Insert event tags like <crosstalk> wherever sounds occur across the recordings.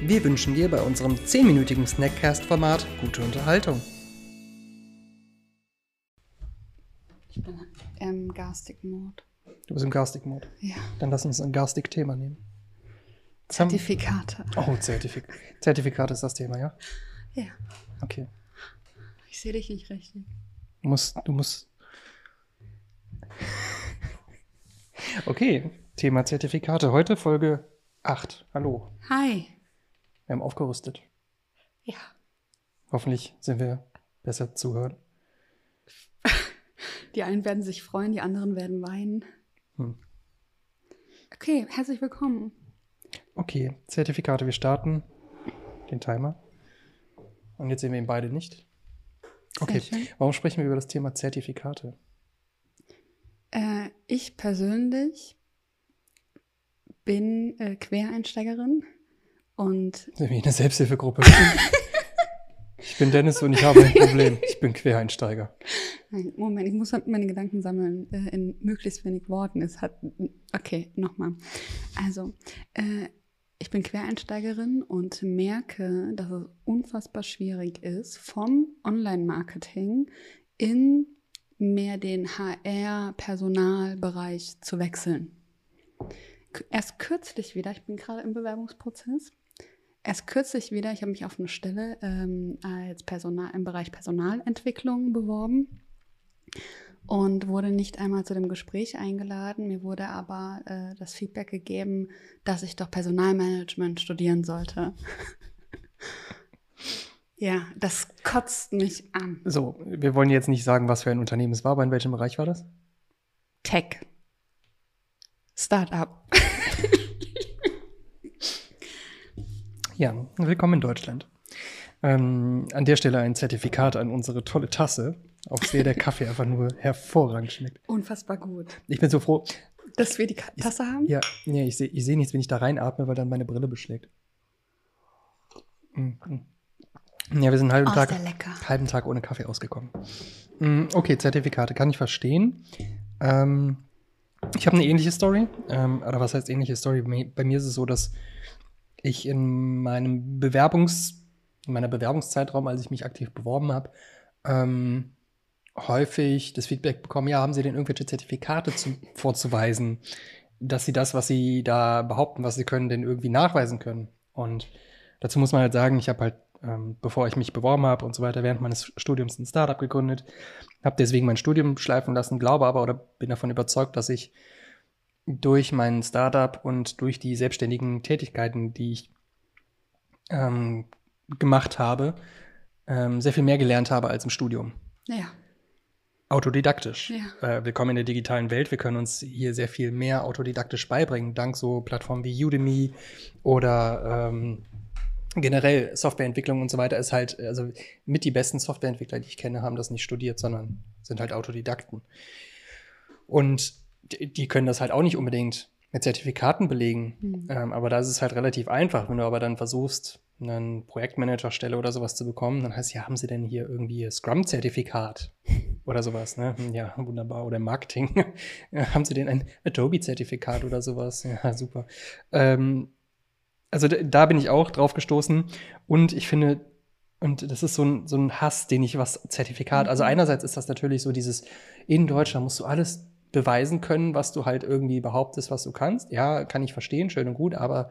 Wir wünschen dir bei unserem 10-minütigen Snackcast-Format gute Unterhaltung. Ich bin im Garstig-Mode. Du bist im Garstig-Mode. Ja. Dann lass uns ein Garstig-Thema nehmen. Zertifikate. Oh, Zertifik Zertifikate ist das Thema, ja? Ja. Okay. Ich sehe dich nicht richtig. Du musst, du musst. Okay, Thema Zertifikate. Heute Folge 8. Hallo. Hi. Wir haben aufgerüstet. Ja. Hoffentlich sind wir besser zuhören. <laughs> Die einen werden sich freuen, die anderen werden weinen. Hm. Okay, herzlich willkommen. Okay, Zertifikate. Wir starten den Timer. Und jetzt sehen wir ihn beide nicht. Okay, warum sprechen wir über das Thema Zertifikate? Äh, ich persönlich bin äh, Quereinsteigerin und in einer Selbsthilfegruppe? <laughs> ich bin Dennis und ich habe ein Problem. <laughs> Ich bin Quereinsteiger. Nein, Moment, ich muss halt meine Gedanken sammeln äh, in möglichst wenig Worten. Es hat okay, nochmal. Also, äh, ich bin Quereinsteigerin und merke, dass es unfassbar schwierig ist, vom Online-Marketing in mehr den HR-Personalbereich zu wechseln. Erst kürzlich wieder, ich bin gerade im Bewerbungsprozess, erst kürzlich wieder, ich habe mich auf eine Stelle ähm, als Personal im Bereich Personalentwicklung beworben und wurde nicht einmal zu dem Gespräch eingeladen. Mir wurde aber äh, das Feedback gegeben, dass ich doch Personalmanagement studieren sollte. <laughs> ja, das kotzt mich an. So, wir wollen jetzt nicht sagen, was für ein Unternehmen es war, aber in welchem Bereich war das? Tech. Startup. <laughs> Ja, willkommen in Deutschland. Ähm, an der Stelle ein Zertifikat an unsere tolle Tasse, auf der der Kaffee <laughs> einfach nur hervorragend schmeckt. Unfassbar gut. Ich bin so froh. Dass wir die Ka- Tasse haben? Ja, nee, ich sehe ich seh nichts, wenn ich da reinatme, weil dann meine Brille beschlägt. Mm. Ja, wir sind einen halben Oh, Tag, halben Tag ohne Kaffee ausgekommen. Mm, Okay, Zertifikate kann ich verstehen. Ähm, ich habe eine ähnliche Story. Ähm, oder was heißt ähnliche Story? Bei mir ist es so, dass ich in meinem Bewerbungs, in meiner Bewerbungszeitraum, als ich mich aktiv beworben habe, ähm, häufig das Feedback bekommen, ja, haben Sie denn irgendwelche Zertifikate zu, vorzuweisen, dass Sie das, was Sie da behaupten, was Sie können, denn irgendwie nachweisen können. Und dazu muss man halt sagen, ich habe halt, ähm, bevor ich mich beworben habe und so weiter, während meines Studiums ein Startup gegründet, habe deswegen mein Studium schleifen lassen, glaube aber oder bin davon überzeugt, dass ich durch mein Startup und durch die selbstständigen Tätigkeiten, die ich ähm, gemacht habe, ähm, sehr viel mehr gelernt habe als im Studium. Ja. Autodidaktisch. Ja. Äh, willkommen in der digitalen Welt. Wir können uns hier sehr viel mehr autodidaktisch beibringen, dank so Plattformen wie Udemy oder ähm, generell Softwareentwicklung und so weiter ist halt, also mit die besten Softwareentwickler, die ich kenne, haben das nicht studiert, sondern sind halt Autodidakten. Und die, können das halt auch nicht unbedingt mit Zertifikaten belegen. Hm. Ähm, aber da ist es halt relativ einfach. Wenn du aber dann versuchst, eine Projektmanagerstelle oder sowas zu bekommen, dann heißt ja, haben sie denn hier irgendwie ein Scrum-Zertifikat <laughs> oder sowas, ne? Hm, Ja, wunderbar. Oder Marketing. <laughs> Haben sie denn ein Adobe-Zertifikat oder sowas? Ja, super. Ähm, also da, da bin ich auch drauf gestoßen und ich finde, und das ist so ein, so ein Hass, den ich was Zertifikat, also Mhm. einerseits ist das natürlich so dieses, in Deutschland musst du alles beweisen können, was du halt irgendwie behauptest, was du kannst. Ja, kann ich verstehen, schön und gut, aber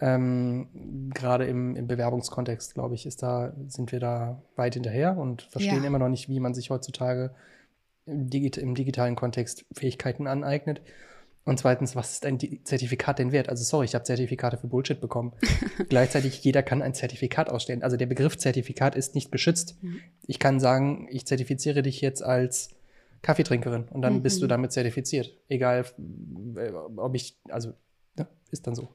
ähm, gerade im, im Bewerbungskontext, glaube ich, ist da, sind wir da weit hinterher und verstehen Ja. immer noch nicht, wie man sich heutzutage im, Digit im digitalen Kontext Fähigkeiten aneignet. Und zweitens, was ist ein Zertifikat denn wert? Also sorry, ich habe Zertifikate für Bullshit bekommen. <laughs> Gleichzeitig, jeder kann ein Zertifikat ausstellen. Also der Begriff Zertifikat ist nicht geschützt. Mhm. Ich kann sagen, ich zertifiziere dich jetzt als Kaffeetrinkerin und dann bist du Mhm. damit zertifiziert. Egal, äh, ob ich, also, ja, ist dann so.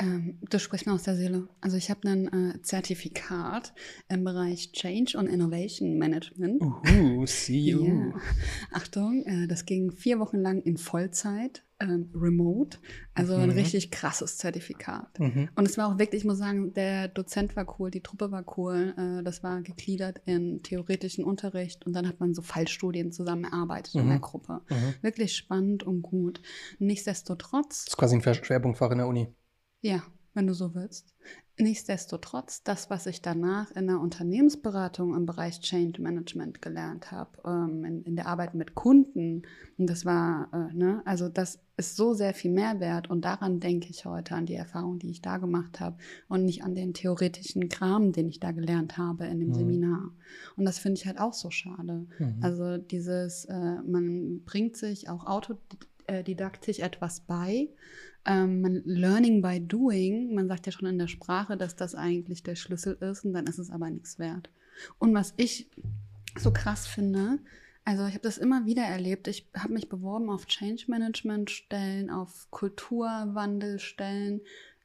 Ähm, du sprichst mir aus der Seele. Also ich habe ein äh, Zertifikat im Bereich Change und Innovation Management. Uhu, see you. Ja. Achtung, äh, das ging vier Wochen lang in Vollzeit, ähm, remote. Also ein Mhm. richtig krasses Zertifikat. Mhm. Und es war auch wirklich, ich muss sagen, der Dozent war cool, die Truppe war cool. Äh, das war gegliedert in theoretischen Unterricht und dann hat man so Fallstudien zusammen erarbeitet in Mhm. der Gruppe. Mhm. Wirklich spannend und gut. Nichtsdestotrotz Das ist quasi ein Schwerpunktfach in der Uni. Ja, wenn du so willst. Nichtsdestotrotz, das, was ich danach in der Unternehmensberatung im Bereich Change Management gelernt habe, ähm, in, in der Arbeit mit Kunden, und das war, äh, ne, also das ist so sehr viel Mehrwert und daran denke ich heute, an die Erfahrung, die ich da gemacht habe und nicht an den theoretischen Kram, den ich da gelernt habe in dem Mhm. Seminar. Und das finde ich halt auch so schade. Mhm. Also dieses, äh, man bringt sich auch autodidaktisch etwas bei. Ähm, learning by doing, man sagt ja schon in der Sprache, dass das eigentlich der Schlüssel ist und dann ist es aber nichts wert. Und was ich so krass finde, also ich habe das immer wieder erlebt, ich habe mich beworben auf Change Management Stellen, auf Kulturwandelstellen.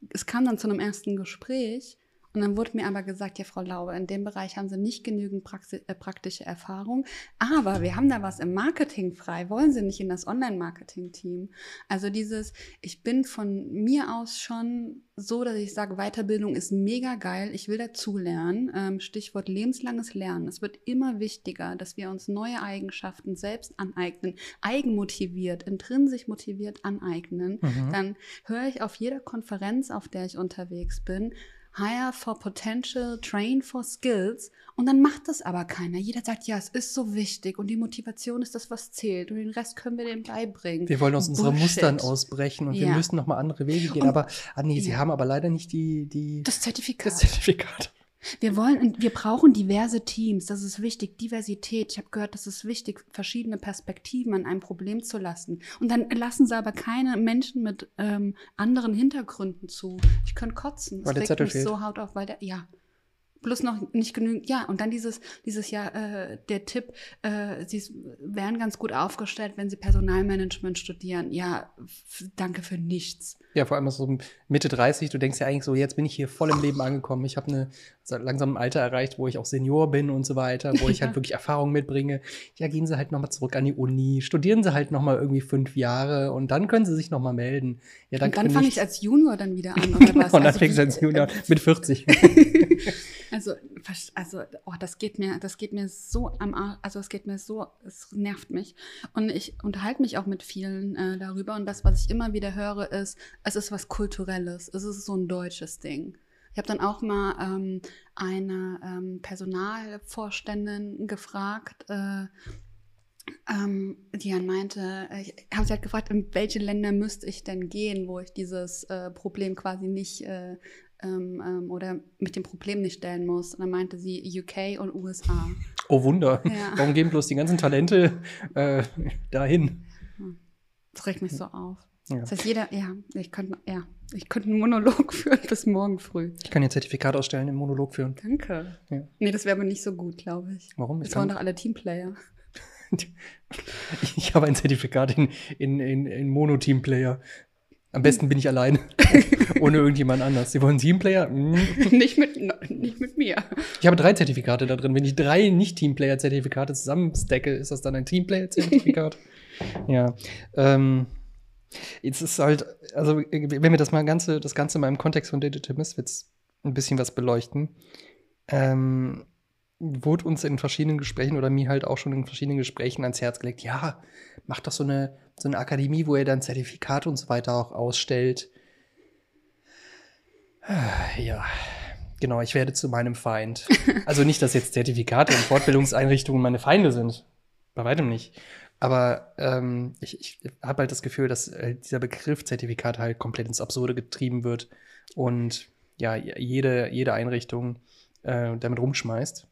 Es kam dann zu einem ersten Gespräch und dann wurde mir aber gesagt, ja, Frau Laube, in dem Bereich haben Sie nicht genügend Praxi äh, praktische Erfahrung, aber wir haben da was im Marketing frei. Wollen Sie nicht in das Online-Marketing-Team? Also dieses, ich bin von mir aus schon so, dass ich sage, Weiterbildung ist mega geil, ich will dazulernen. Ähm, Stichwort lebenslanges Lernen. Es wird immer wichtiger, dass wir uns neue Eigenschaften selbst aneignen, eigenmotiviert, intrinsisch motiviert aneignen. Mhm. Dann höre ich auf jeder Konferenz, auf der ich unterwegs bin, Hire for Potential, Train for Skills. Und dann macht das aber keiner. Jeder sagt, ja, es ist so wichtig und die Motivation ist das, was zählt. Und den Rest können wir dem beibringen. Wir wollen aus unseren. Mustern ausbrechen und wir Ja. müssen nochmal andere Wege gehen. Und- aber, ah nee, sie haben aber leider nicht die, die Das Zertifikat. das Zertifikat. Wir wollen, wir brauchen diverse Teams. Das ist wichtig. Diversität. Ich habe gehört, das ist wichtig, verschiedene Perspektiven an einem Problem zu lassen. Und dann lassen sie aber keine Menschen mit ähm, anderen Hintergründen zu. Ich könnte kotzen. Weil der regt mich fehlt. so haut auf, weil der, ja. Bloß noch nicht genügend, ja, und dann dieses, dieses ja, äh, der Tipp, äh, sie wären ganz gut aufgestellt, wenn sie Personalmanagement studieren. Ja, danke für nichts. Ja, vor allem so Mitte 30, du denkst ja eigentlich so, jetzt bin ich hier voll im Leben angekommen. Ich habe eine langsam ein Alter erreicht, wo ich auch Senior bin und so weiter, wo ich <laughs> Ja. halt wirklich Erfahrung mitbringe. Ja, gehen Sie halt nochmal zurück an die Uni, studieren Sie halt nochmal irgendwie fünf Jahre und dann können Sie sich nochmal melden. Ja, Und dann fange nichts. ich als Junior dann wieder an, oder <laughs> was? und dann Also fängst du als <laughs> Junior mit 40. Also, also, oh, das geht mir, das geht mir so am Arsch, also es geht mir so, es nervt mich. Und ich unterhalte mich auch mit vielen äh, darüber. Und das, was ich immer wieder höre, ist, es ist was Kulturelles. Es ist so ein deutsches Ding. Ich habe dann auch mal ähm, eine ähm, Personalvorständin gefragt, äh, ähm, die dann meinte, äh, ich habe sie halt gefragt, in welche Länder müsste ich denn gehen, wo ich dieses äh, Problem quasi nicht äh, ähm, ähm, oder mit dem Problem nicht stellen muss. Und dann meinte sie UK und USA. Oh Wunder. Ja. Warum gehen bloß die ganzen Talente äh, dahin? Das regt mich so auf. Ja. Das heißt, jeder, ja, ich könnte, ja, ich könnte einen Monolog <laughs> führen bis morgen früh. Ich kann ihr Zertifikat ausstellen, im Monolog führen. Danke. Ja. Nee, das wäre aber nicht so gut, glaube ich. Warum? Ich, Das waren doch alle Teamplayer. <laughs> ich habe ein Zertifikat in, in, in, in Mono-Teamplayer. Am besten bin ich alleine. <laughs> Ohne irgendjemand anders. Sie wollen Teamplayer? Mm. nicht, mit, nicht mit mir. Ich habe drei Zertifikate da drin. Wenn ich drei Nicht-Teamplayer-Zertifikate zusammenstecke, ist das dann ein Teamplayer-Zertifikat? ja. Ähm, jetzt ist halt, also wenn wir das mal ganze, das Ganze mal im Kontext von Digital Misfits ein bisschen was beleuchten, ähm, wurde uns in verschiedenen Gesprächen oder mir halt auch schon in verschiedenen Gesprächen ans Herz gelegt, ja, macht doch so eine, so eine Akademie, wo ihr dann Zertifikate und so weiter auch ausstellt. Ja, genau, ich werde zu meinem Feind. <laughs> Also nicht, dass jetzt Zertifikate und Fortbildungseinrichtungen meine Feinde sind. Bei weitem nicht. Aber ähm, ich, ich habe halt das Gefühl, dass äh, dieser Begriff Zertifikat halt komplett ins Absurde getrieben wird und ja, jede, jede Einrichtung äh, damit rumschmeißt.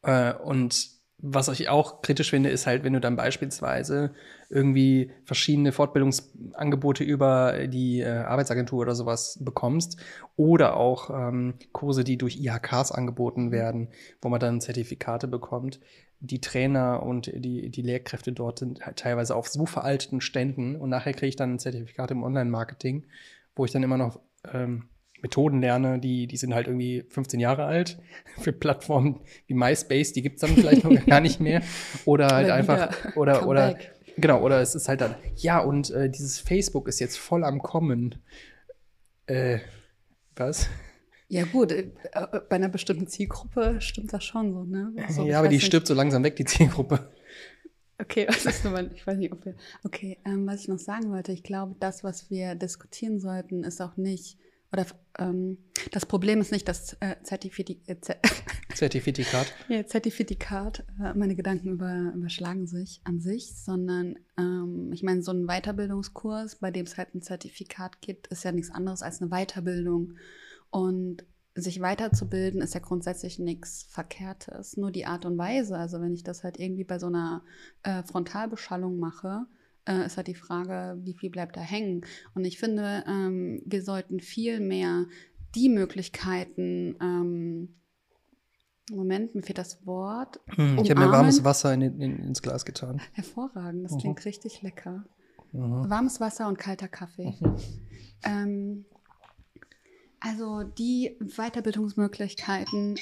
Äh, und was ich auch kritisch finde, ist halt, wenn du dann beispielsweise irgendwie verschiedene Fortbildungsangebote über die äh, Arbeitsagentur oder sowas bekommst oder auch ähm, Kurse, die durch IHKs angeboten werden, wo man dann Zertifikate bekommt. Die Trainer und die, die Lehrkräfte dort sind halt teilweise auf so veralteten Ständen und nachher kriege ich dann ein Zertifikat im Online-Marketing wo ich dann immer noch ähm, Methoden lerne, die, die sind halt irgendwie 15 Jahre alt. <laughs> Für Plattformen wie MySpace, die gibt es dann vielleicht noch <laughs> gar nicht mehr. Oder halt einfach, <laughs> oder, oder, Comeback. genau, oder es ist halt dann, ja, und äh, dieses Facebook ist jetzt voll am Kommen. Äh, was? Ja, gut, äh, äh, bei einer bestimmten Zielgruppe stimmt das schon so, ne? Also, ja, aber die nicht. stirbt so langsam weg, die Zielgruppe. Okay, was ist nochmal, ich weiß nicht, ob wir. Okay, ähm, was ich noch sagen wollte, ich glaube, das, was wir diskutieren sollten, ist auch nicht, oder ähm, das Problem ist nicht das äh, Zertifiti äh, Zer <laughs> Zertifikat. ja, Zertifikat, äh, meine Gedanken über, überschlagen sich an sich, sondern ähm, ich meine, so ein Weiterbildungskurs, bei dem es halt ein Zertifikat gibt, ist ja nichts anderes als eine Weiterbildung. Und sich weiterzubilden ist ja grundsätzlich nichts Verkehrtes. Nur die Art und Weise, also wenn ich das halt irgendwie bei so einer äh, Frontalbeschallung mache, äh, ist halt die Frage, wie viel bleibt da hängen. Und ich finde, ähm, wir sollten viel mehr die Möglichkeiten, ähm, Moment, mir fehlt das Wort. Hm, ich habe mir warmes Wasser in, in, ins Glas getan. Hervorragend, das Mhm. klingt richtig lecker. Mhm. Warmes Wasser und kalter Kaffee. Mhm. Ähm, also die Weiterbildungsmöglichkeiten,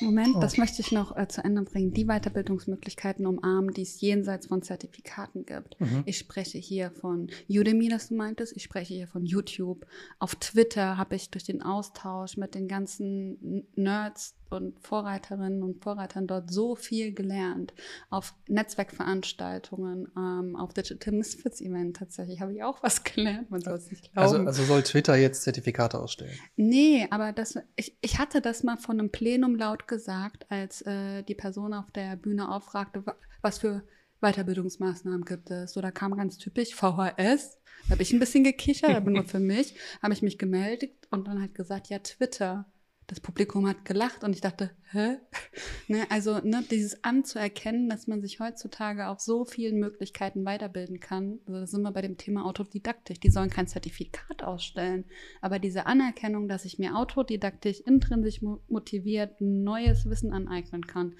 Moment, Oh. das möchte ich noch äh, zu Ende bringen, die Weiterbildungsmöglichkeiten umarmen, die es jenseits von Zertifikaten gibt. Mhm. Ich spreche hier von Udemy, das du meintest. Ich spreche hier von YouTube. Auf Twitter habe ich durch den Austausch mit den ganzen Nerds und Vorreiterinnen und Vorreitern dort so viel gelernt. Auf Netzwerkveranstaltungen, ähm, auf Digital Misfits Event tatsächlich habe ich auch was gelernt. Man soll es nicht glauben. Also, also soll Twitter jetzt Zertifikate ausstellen. Nee, aber das, ich, ich hatte das mal von einem Plenum laut gesagt, als äh, die Person auf der Bühne auffragte, wa- was für Weiterbildungsmaßnahmen gibt es. So, da kam ganz typisch VHS. Da habe ich ein bisschen gekichert, aber nur für <laughs> mich. Habe ich mich gemeldet und dann halt gesagt, ja, Twitter. Das Publikum hat gelacht und ich dachte, hä? <laughs> Ne, also ne, dieses anzuerkennen, dass man sich heutzutage auf so vielen Möglichkeiten weiterbilden kann. Also da sind wir bei dem Thema Autodidaktik. Die sollen kein Zertifikat ausstellen, aber diese Anerkennung, dass ich mir autodidaktisch, intrinsisch mo- motiviert neues Wissen aneignen kann.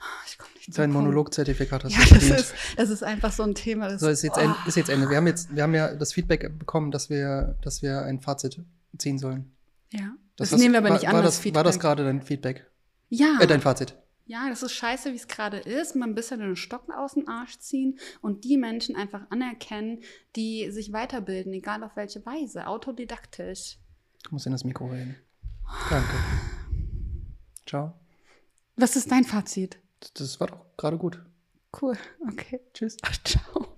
Ah, Ich komme nicht Punkt. Monolog-Zertifikat hast Ja, du das ist, das ist einfach so ein Thema. Das So, ist jetzt, oh. Ende, ist jetzt Ende. Wir haben jetzt, wir haben ja das Feedback bekommen, dass wir, dass wir ein Fazit ziehen sollen. Ja, das, hast- nehmen wir aber war, nicht an, war das das, Feedback. war das gerade dein Feedback? Ja. Äh, dein Fazit. Ja, das ist scheiße, wie es gerade ist. Man ein bisschen den Stocken aus dem Arsch ziehen und die Menschen einfach anerkennen, die sich weiterbilden, egal auf welche Weise, autodidaktisch. Du musst in das Mikro reden. Danke. Ciao. Was ist dein Fazit? Das war doch gerade gut. Cool, okay. Tschüss. Ciao.